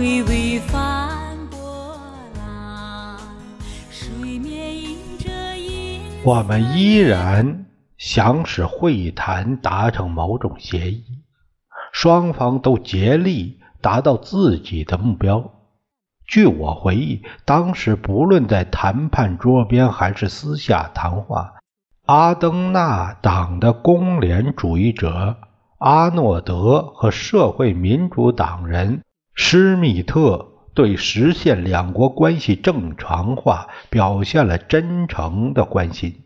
微微泛波浪。水面映着银。我们依然想使会谈达成某种协议，双方都竭力达到自己的目标。据我回忆，当时不论在谈判桌边还是私下谈话，阿登纳党的工联主义者。阿诺德和社会民主党人施密特对实现两国关系正常化表现了真诚的关心，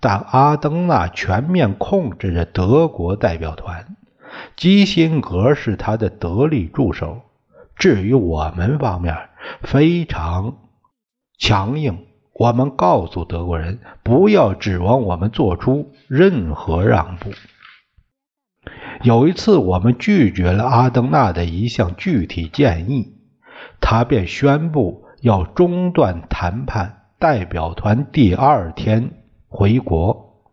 但阿登纳全面控制着德国代表团，基辛格是他的得力助手。至于我们方面，非常强硬，我们告诉德国人不要指望我们做出任何让步。有一次，我们拒绝了阿登纳的一项具体建议，他便宣布要中断谈判，代表团第二天回国。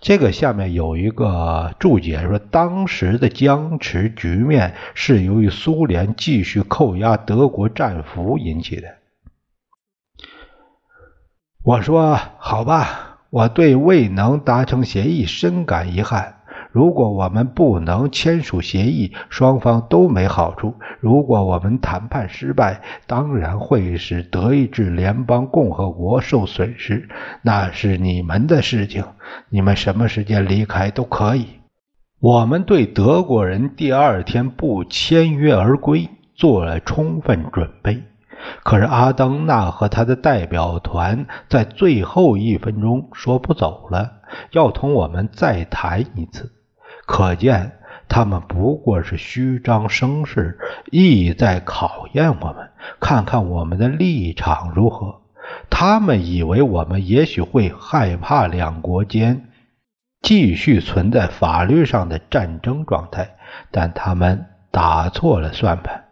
这个下面有一个注解说，当时的僵持局面是由于苏联继续扣押德国战俘引起的。我说：“好吧，我对未能达成协议深感遗憾。”如果我们不能签署协议，双方都没好处。如果我们谈判失败，当然会使德意志联邦共和国受损失，那是你们的事情，你们什么时间离开都可以。我们对德国人第二天不签约而归做了充分准备。可是阿登纳和他的代表团在最后一分钟说不走了，要同我们再谈一次。可见，他们不过是虚张声势，意在考验我们，看看我们的立场如何。他们以为我们也许会害怕两国间继续存在法律上的战争状态，但他们打错了算盘。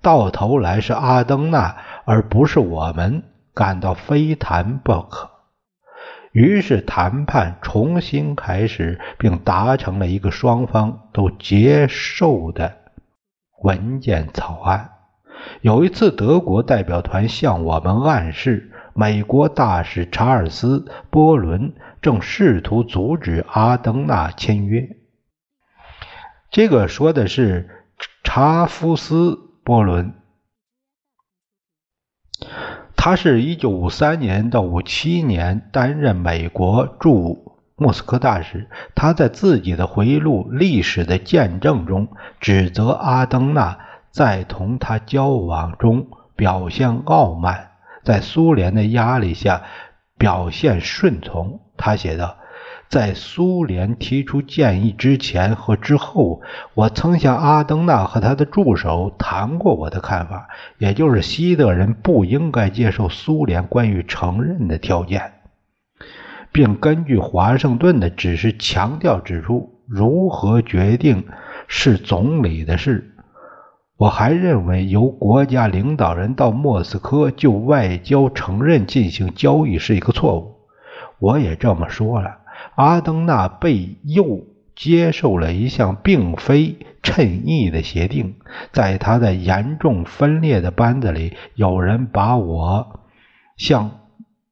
到头来是阿登纳，而不是我们感到非谈不可。于是谈判重新开始，并达成了一个双方都接受的文件草案。有一次，德国代表团向我们暗示，美国大使查尔斯·波伦正试图阻止阿登纳签约。这个说的是查夫斯·波伦。他是一九五三年到五七年担任美国驻莫斯科大使。他在自己的回忆录《历史的见证》中指责阿登纳在同他交往中表现傲慢，在苏联的压力下表现顺从。他写道。在苏联提出建议之前和之后，我曾向阿登纳和他的助手谈过我的看法，也就是西德人不应该接受苏联关于承认的条件，并根据华盛顿的指示强调指出，如何决定是总理的事。我还认为，由国家领导人到莫斯科就外交承认进行交易是一个错误。我也这么说了。阿登纳被诱接受了一项并非称意的协定，在他的严重分裂的班子里，有人把我向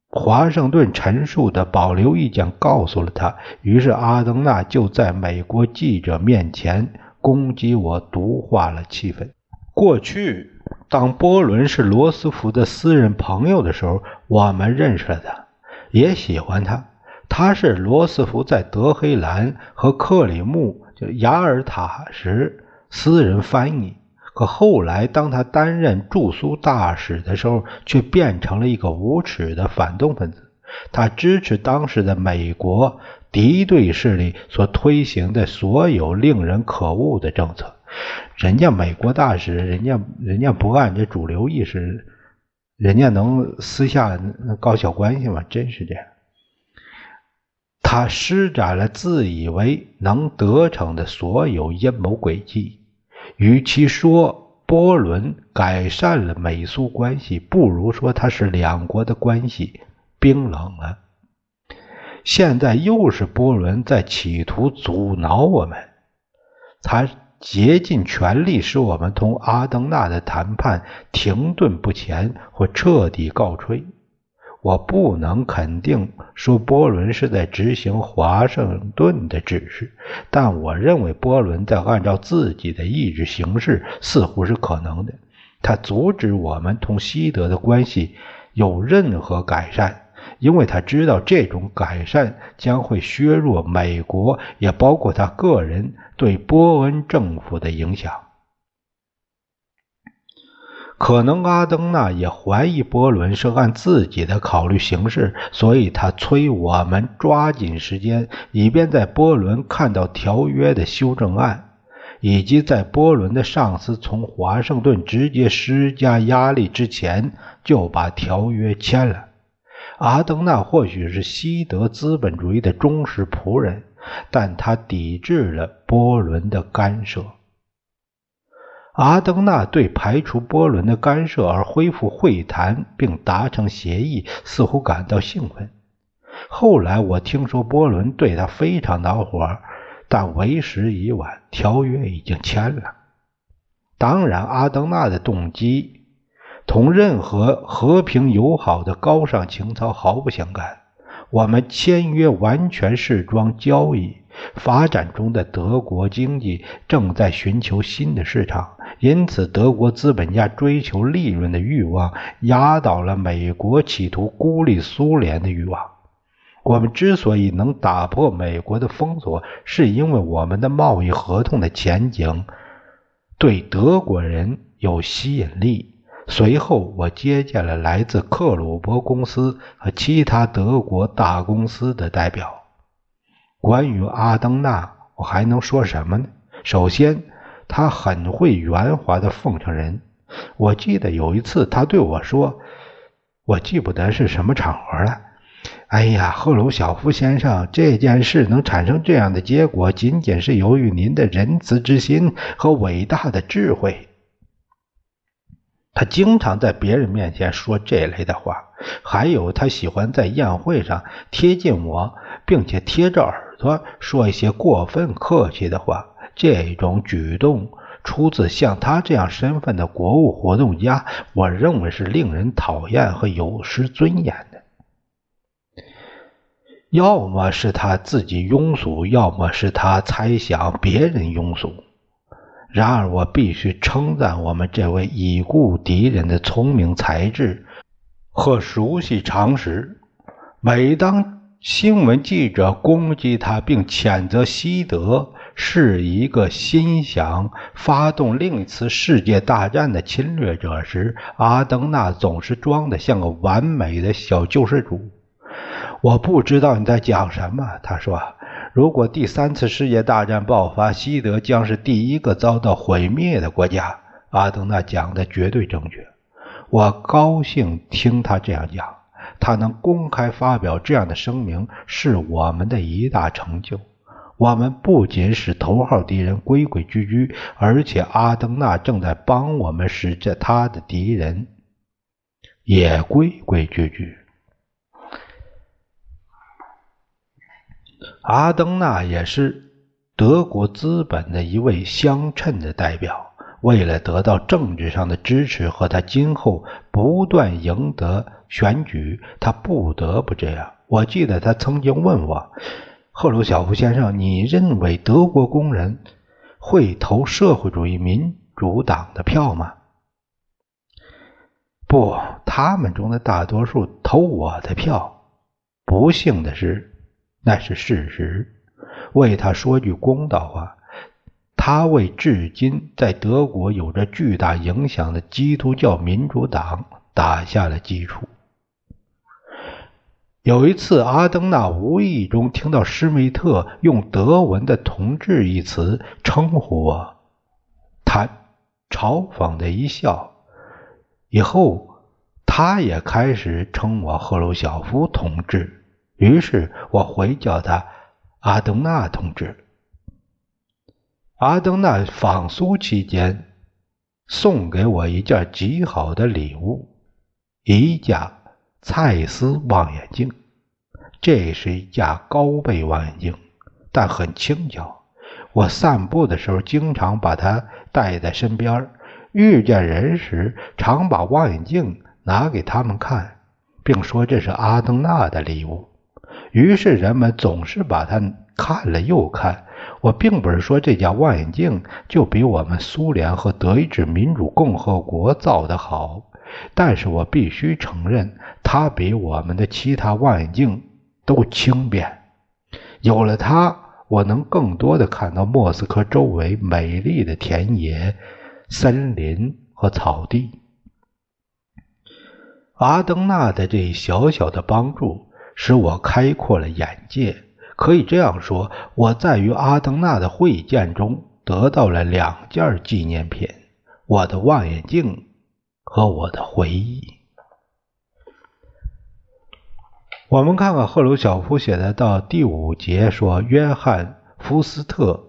华盛顿陈述的保留意见告诉了他，于是阿登纳就在美国记者面前攻击我，毒化了气氛。过去，当波伦是罗斯福的私人朋友的时候，我们认识了他，也喜欢他。他是罗斯福在德黑兰和克里木就雅尔塔时私人翻译，可后来当他担任驻苏大使的时候，却变成了一个无耻的反动分子。他支持当时的美国敌对势力所推行的所有令人可恶的政策，人家美国大使，人家人家不按这主流意识，人家能私下搞小关系吗？真是这样。他施展了自以为能得逞的所有阴谋诡计。与其说波伦改善了美苏关系，不如说他是两国的关系冰冷了。现在又是波伦在企图阻挠我们，他竭尽全力使我们同阿登纳的谈判停顿不前或彻底告吹。我不能肯定说波伦是在执行华盛顿的指示，但我认为波伦在按照自己的意志行事似乎是可能的。他阻止我们同西德的关系有任何改善，因为他知道这种改善将会削弱美国，也包括他个人对波恩政府的影响。可能阿登纳也怀疑波伦是按自己的考虑行事，所以他催我们抓紧时间，以便在波伦看到条约的修正案，以及在波伦的上司从华盛顿直接施加压力之前就把条约签了。阿登纳或许是西德资本主义的忠实仆人，但他抵制了波伦的干涉。阿登纳对排除波伦的干涉而恢复会谈并达成协议似乎感到兴奋。后来我听说波伦对他非常恼火，但为时已晚，条约已经签了。当然，阿登纳的动机同任何和平友好的高尚情操毫不相干。我们签约完全是桩交易。发展中的德国经济正在寻求新的市场。因此，德国资本家追求利润的欲望压倒了美国企图孤立苏联的欲望。我们之所以能打破美国的封锁，是因为我们的贸易合同的前景对德国人有吸引力。随后，我接见了来自克鲁伯公司和其他德国大公司的代表。关于阿登纳，我还能说什么呢？首先，他很会圆滑的奉承人。我记得有一次，他对我说：“我记不得是什么场合了。”哎呀，赫鲁晓夫先生，这件事能产生这样的结果，仅仅是由于您的仁慈之心和伟大的智慧。他经常在别人面前说这类的话，还有他喜欢在宴会上贴近我，并且贴着耳朵说一些过分客气的话。这种举动出自像他这样身份的国务活动家，我认为是令人讨厌和有失尊严的。要么是他自己庸俗，要么是他猜想别人庸俗。然而，我必须称赞我们这位已故敌人的聪明才智和熟悉常识。每当新闻记者攻击他并谴责西德，是一个心想发动另一次世界大战的侵略者时，阿登纳总是装得像个完美的小救世主。我不知道你在讲什么，他说。如果第三次世界大战爆发，西德将是第一个遭到毁灭的国家。阿登纳讲的绝对正确。我高兴听他这样讲。他能公开发表这样的声明，是我们的一大成就。我们不仅使头号敌人规规矩矩，而且阿登纳正在帮我们使这他的敌人也规规矩矩。阿登纳也是德国资本的一位相称的代表。为了得到政治上的支持和他今后不断赢得选举，他不得不这样。我记得他曾经问我。赫鲁晓夫先生，你认为德国工人会投社会主义民主党的票吗？不，他们中的大多数投我的票。不幸的是，那是事实。为他说句公道话，他为至今在德国有着巨大影响的基督教民主党打下了基础。有一次，阿登纳无意中听到施密特用德文的“同志”一词称呼我，他嘲讽的一笑。以后，他也开始称我赫鲁晓夫同志，于是我回叫他阿登纳同志。阿登纳访苏期间，送给我一件极好的礼物，一架蔡司望远镜。这是一架高倍望远镜，但很轻巧。我散步的时候，经常把它带在身边遇见人时，常把望远镜拿给他们看，并说这是阿登纳的礼物。于是人们总是把它看了又看。我并不是说这架望远镜就比我们苏联和德意志民主共和国造的好，但是我必须承认，它比我们的其他望远镜都轻便。有了它，我能更多的看到莫斯科周围美丽的田野、森林和草地。阿登纳的这小小的帮助，使我开阔了眼界。可以这样说，我在与阿登纳的会见中得到了两件纪念品：我的望远镜和我的回忆。我们看看赫鲁晓夫写的到第五节说，约翰·福斯特·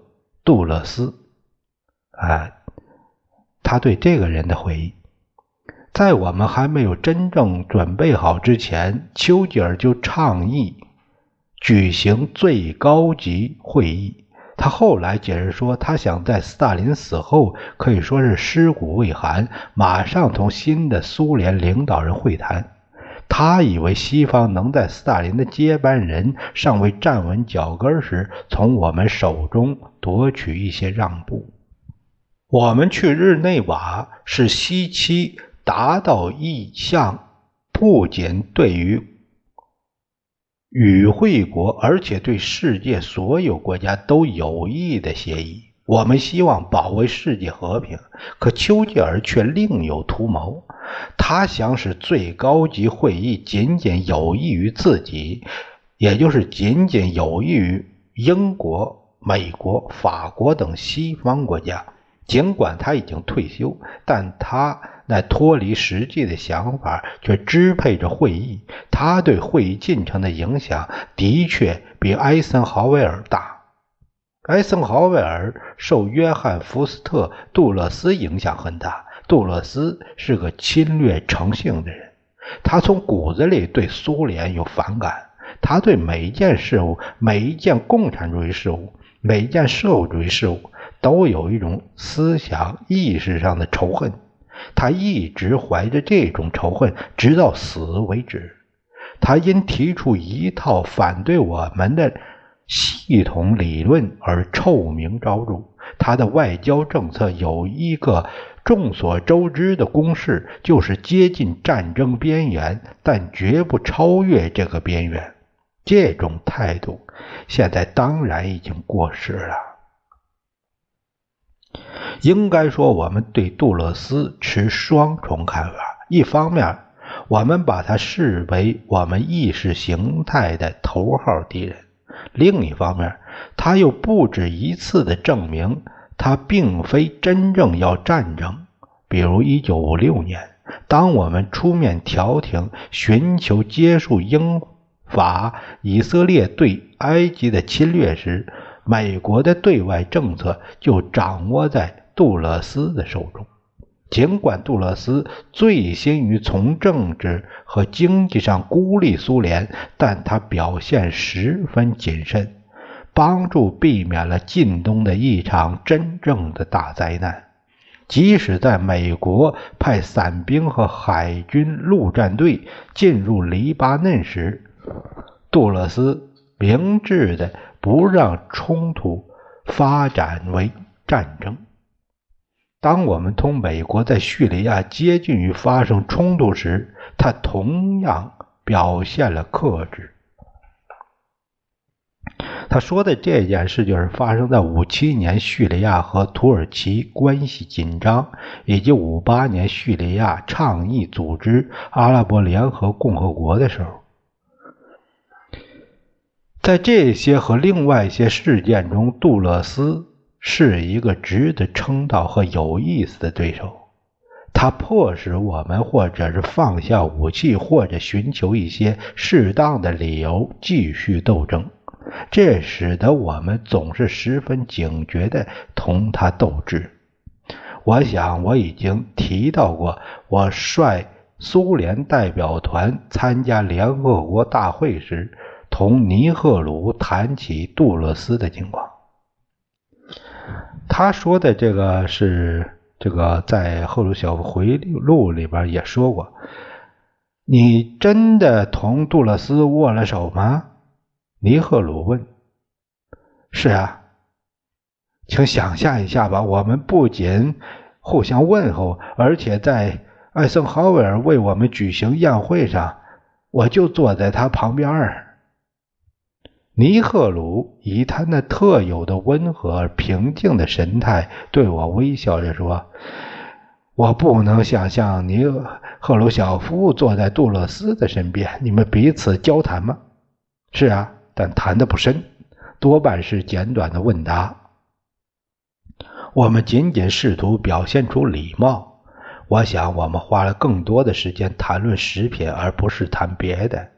杜勒斯，啊，他对这个人的回忆，在我们还没有真正准备好之前，丘吉尔就倡议。举行最高级会议。他后来解释说，他想在斯大林死后，可以说是尸骨未寒，马上同新的苏联领导人会谈。他以为西方能在斯大林的接班人尚未站稳脚跟时，从我们手中夺取一些让步。我们去日内瓦是西期达到意向，不仅对于。与会国，而且对世界所有国家都有益的协议。我们希望保卫世界和平，可丘吉尔却另有图谋。他想使最高级会议仅仅有益于自己，也就是仅仅有益于英国、美国、法国等西方国家。尽管他已经退休，但他。那脱离实际的想法却支配着会议，他对会议进程的影响的确比艾森豪威尔大。艾森豪威尔受约翰·福斯特·杜勒斯影响很大。杜勒斯是个侵略成性的人，他从骨子里对苏联有反感，他对每一件事物、每一件共产主义事物、每一件社会主义事物都有一种思想意识上的仇恨。他一直怀着这种仇恨，直到死为止。他因提出一套反对我们的系统理论而臭名昭著。他的外交政策有一个众所周知的公式，就是接近战争边缘，但绝不超越这个边缘。这种态度现在当然已经过时了。应该说，我们对杜勒斯持双重看法。一方面，我们把他视为我们意识形态的头号敌人；另一方面，他又不止一次地证明他并非真正要战争。比如，1956年，当我们出面调停，寻求结束英法以色列对埃及的侵略时，美国的对外政策就掌握在。杜勒斯的手中，尽管杜勒斯醉心于从政治和经济上孤立苏联，但他表现十分谨慎，帮助避免了近东的一场真正的大灾难。即使在美国派伞兵和海军陆战队进入黎巴嫩时，杜勒斯明智的不让冲突发展为战争。当我们同美国在叙利亚接近于发生冲突时，他同样表现了克制。他说的这件事就是发生在五七年叙利亚和土耳其关系紧张，以及五八年叙利亚倡议组织阿拉伯联合共和国的时候。在这些和另外一些事件中，杜勒斯。是一个值得称道和有意思的对手。他迫使我们，或者是放下武器，或者寻求一些适当的理由继续斗争。这使得我们总是十分警觉地同他斗智。我想我已经提到过，我率苏联代表团参加联合国大会时，同尼赫鲁谈起杜勒斯的情况。他说的这个是。这个在赫鲁晓夫回忆录里边也说过，你真的同杜勒斯握了手吗？尼赫鲁问。是啊，请想象一下吧，我们不仅互相问候，而且在艾森豪威尔为我们举行宴会上，我就坐在他旁边儿。尼赫鲁以他那特有的温和而平静的神态对我微笑着说：“我不能想象尼赫鲁晓夫坐在杜勒斯的身边，你们彼此交谈吗？”“是啊，但谈的不深，多半是简短的问答。我们仅仅试图表现出礼貌。我想，我们花了更多的时间谈论食品，而不是谈别的。”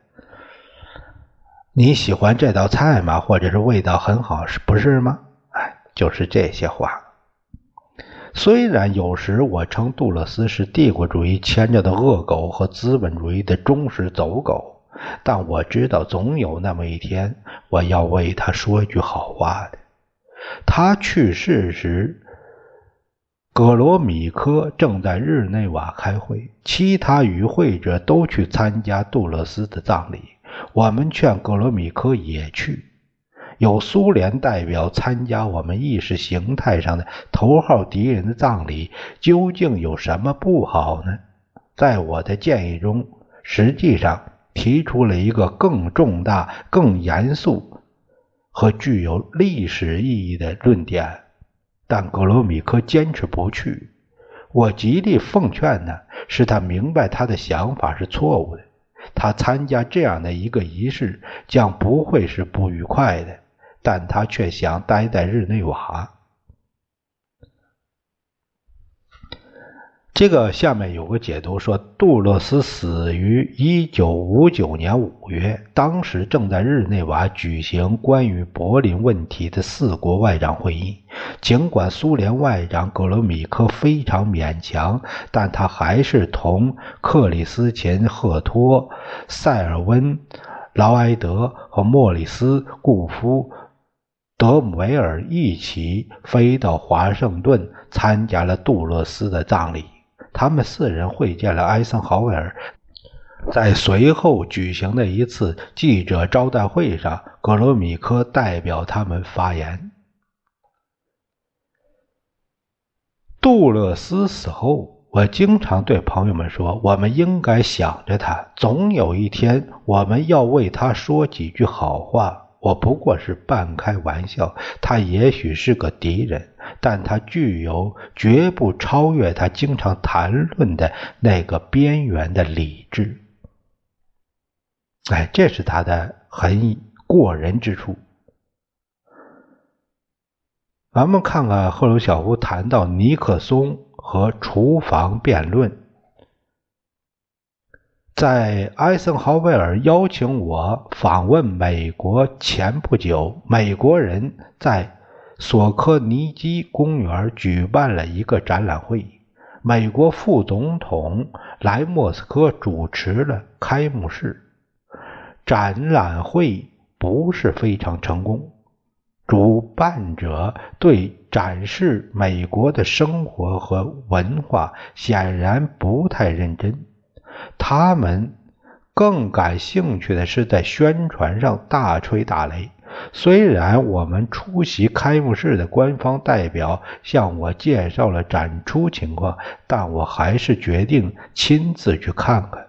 你喜欢这道菜吗？或者是味道很好，是不是吗？哎，就是这些话。虽然有时我称杜勒斯是帝国主义牵着的恶狗和资本主义的忠实走狗，但我知道总有那么一天，我要为他说一句好话的。他去世时，格罗米科正在日内瓦开会，其他与会者都去参加杜勒斯的葬礼。我们劝格罗米科也去。有苏联代表参加我们意识形态上的头号敌人的葬礼，究竟有什么不好呢？在我的建议中，实际上提出了一个更重大、更严肃和具有历史意义的论点，但格罗米科坚持不去。我极力奉劝他，使他明白他的想法是错误的。他参加这样的一个仪式将不会是不愉快的，但他却想待在日内瓦。这个下面有个解读说，杜勒斯死于一九五九年五月，当时正在日内瓦举行关于柏林问题的四国外长会议。尽管苏联外长格罗米科非常勉强，但他还是同克里斯琴·赫托、塞尔温·劳埃德和莫里斯·顾夫。德姆维尔一起飞到华盛顿，参加了杜勒斯的葬礼。他们四人会见了艾森豪威尔，在随后举行的一次记者招待会上，格罗米科代表他们发言。杜勒斯死后，我经常对朋友们说：“我们应该想着他，总有一天我们要为他说几句好话。”我不过是半开玩笑，他也许是个敌人，但他具有绝不超越他经常谈论的那个边缘的理智。哎，这是他的很过人之处。咱们看看赫鲁晓夫谈到尼克松和厨房辩论。在艾森豪威尔邀请我访问美国前不久，美国人在索科尼基公园举办了一个展览会，美国副总统来莫斯科主持了开幕式。展览会不是非常成功，主办者对展示美国的生活和文化显然不太认真。他们更感兴趣的是在宣传上大吹大擂。虽然我们出席开幕式的官方代表向我介绍了展出情况，但我还是决定亲自去看看。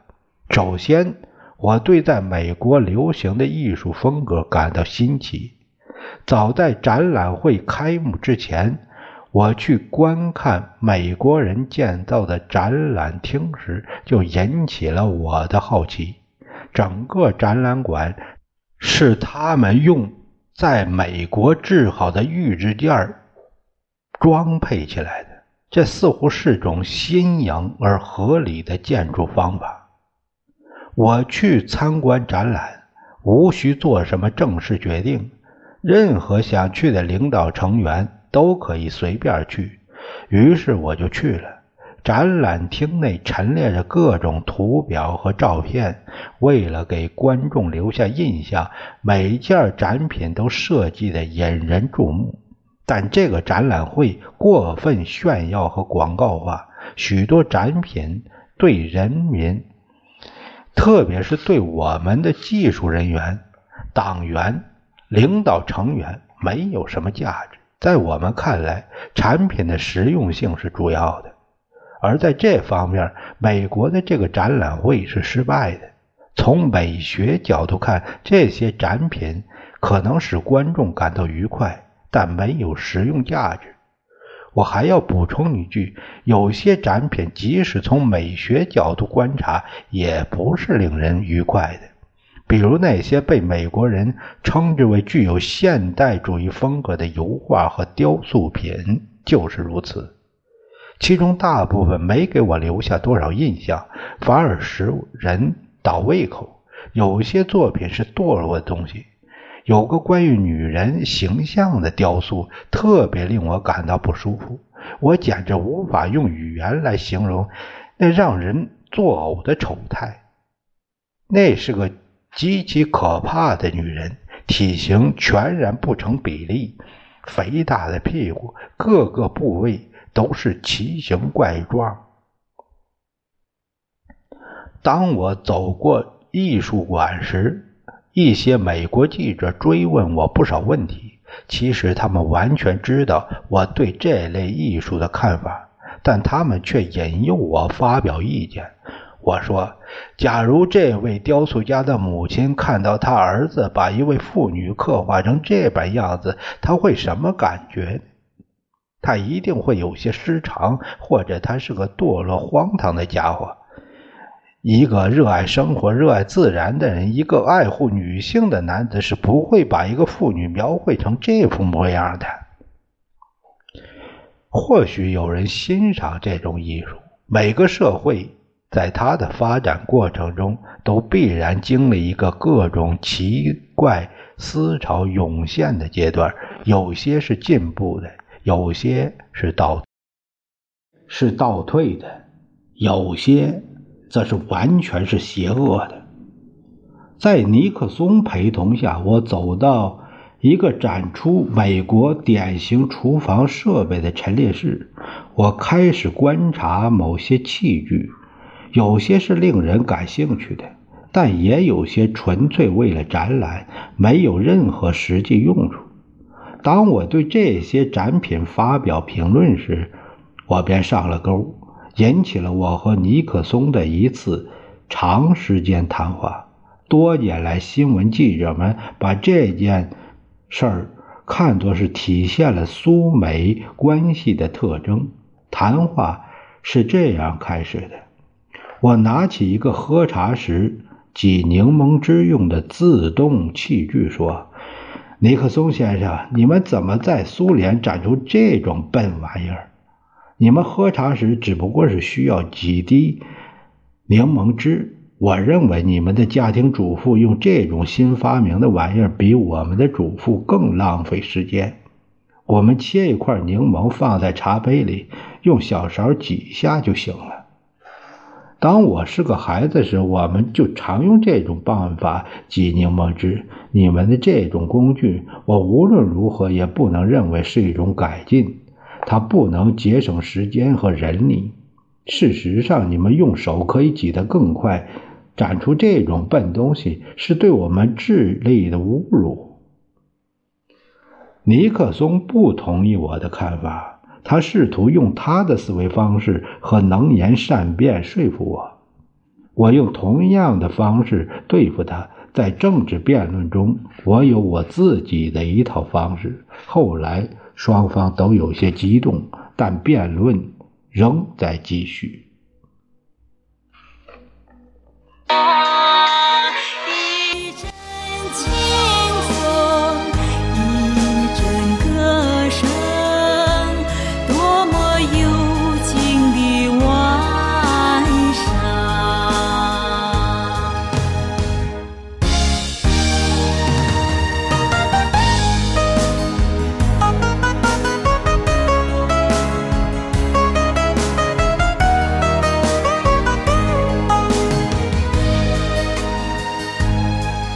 首先，我对在美国流行的艺术风格感到新奇。早在展览会开幕之前。我去观看美国人建造的展览厅时，就引起了我的好奇。整个展览馆是他们用在美国制好的预制件装配起来的。这似乎是种新颖而合理的建筑方法。我去参观展览，无需做什么正式决定，任何想去的领导成员都可以随便去。于是我就去了。展览厅内陈列着各种图表和照片，为了给观众留下印象，每件展品都设计的引人注目。但这个展览会过分炫耀和广告化，许多展品对人民，特别是对我们的技术人员、党员、领导成员没有什么价值。在我们看来，产品的实用性是主要的。而在这方面，美国的这个展览会是失败的。从美学角度看，这些展品可能使观众感到愉快，但没有实用价值。我还要补充一句：有些展品即使从美学角度观察，也不是令人愉快的。比如那些被美国人称之为具有现代主义风格的油画和雕塑品，就是如此。其中大部分没给我留下多少印象，反而使人倒胃口。有些作品是堕落的东西，有个关于女人形象的雕塑，特别令我感到不舒服。我简直无法用语言来形容那让人作呕的丑态。那是个极其可怕的女人，体型全然不成比例，肥大的屁股，各个部位。都是奇形怪状。当我走过艺术馆时，一些美国记者追问我不少问题。其实他们完全知道我对这类艺术的看法，但他们却引诱我发表意见。我说：“假如这位雕塑家的母亲看到他儿子把一位妇女刻画成这般样子，他会什么感觉？”他一定会有些失常，或者他是个堕落荒唐的家伙。一个热爱生活、热爱自然的人，一个爱护女性的男子，是不会把一个妇女描绘成这副模样的。或许有人欣赏这种艺术。每个社会在它的发展过程中，都必然经历一个各种奇怪思潮涌现的阶段，有些是进步的。有些是倒是倒退的，有些则是完全是邪恶的。在尼克松陪同下，我走到一个展出美国典型厨房设备的陈列室，我开始观察某些器具，有些是令人感兴趣的，但也有些纯粹为了展览，没有任何实际用处。当我对这些展品发表评论时，我便上了钩，引起了我和尼克松的一次长时间谈话。多年来，新闻记者们把这件事儿看作是体现了苏美关系的特征。谈话是这样开始的：我拿起一个喝茶时挤柠檬汁用的自动器具，说。尼克松先生，你们怎么在苏联展出这种笨玩意儿？你们喝茶时只不过是需要几滴柠檬汁。我认为你们的家庭主妇用这种新发明的玩意儿，比我们的主妇更浪费时间。我们切一块柠檬放在茶杯里，用小勺挤下就行了。当我是个孩子时，我们就常用这种办法挤柠檬汁。你们的这种工具，我无论如何也不能认为是一种改进。它不能节省时间和人力。事实上，你们用手可以挤得更快。展出这种笨东西是对我们智力的侮辱。尼克松不同意我的看法。他试图用他的思维方式和能言善辩说服我，我用同样的方式对付他。在政治辩论中，我有我自己的一套方式。后来双方都有些激动，但辩论仍在继续。